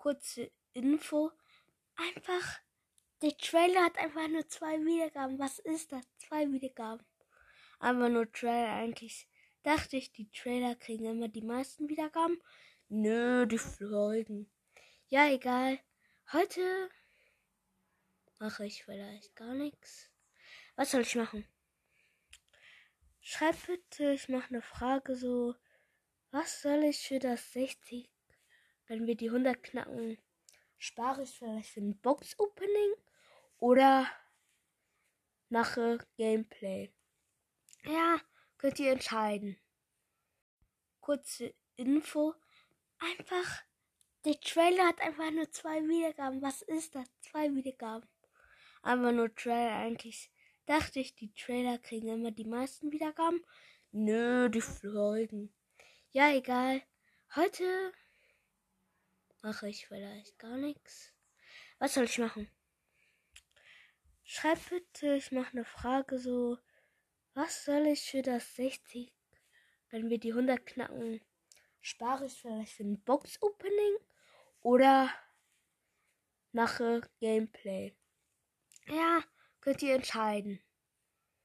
kurze Info. Einfach, der Trailer hat einfach nur zwei Wiedergaben. Was ist das? Zwei Wiedergaben. Einfach nur Trailer. Eigentlich dachte ich, die Trailer kriegen immer die meisten Wiedergaben. Nö, die Folgen. Ja, egal. Heute mache ich vielleicht gar nichts. Was soll ich machen? Schreib bitte, ich mache eine Frage so. Was soll ich für das 60, wenn wir die 100 knacken? Spare ich vielleicht für ein Box-Opening oder mache Gameplay? Ja, könnt ihr entscheiden. Kurze Info. Einfach, der Trailer hat einfach nur zwei Wiedergaben. Was ist das? Zwei Wiedergaben. Einfach nur Trailer. Eigentlich dachte ich, die Trailer kriegen immer die meisten Wiedergaben. Nö, die Folgen. Ja, egal. Heute mache ich vielleicht gar nichts. Was soll ich machen? Schreib bitte, ich mache eine Frage so. Was soll ich für das 60, wenn wir die 100 knacken? Spare ich vielleicht für ein Box-Opening oder mache Gameplay? Ja, könnt ihr entscheiden.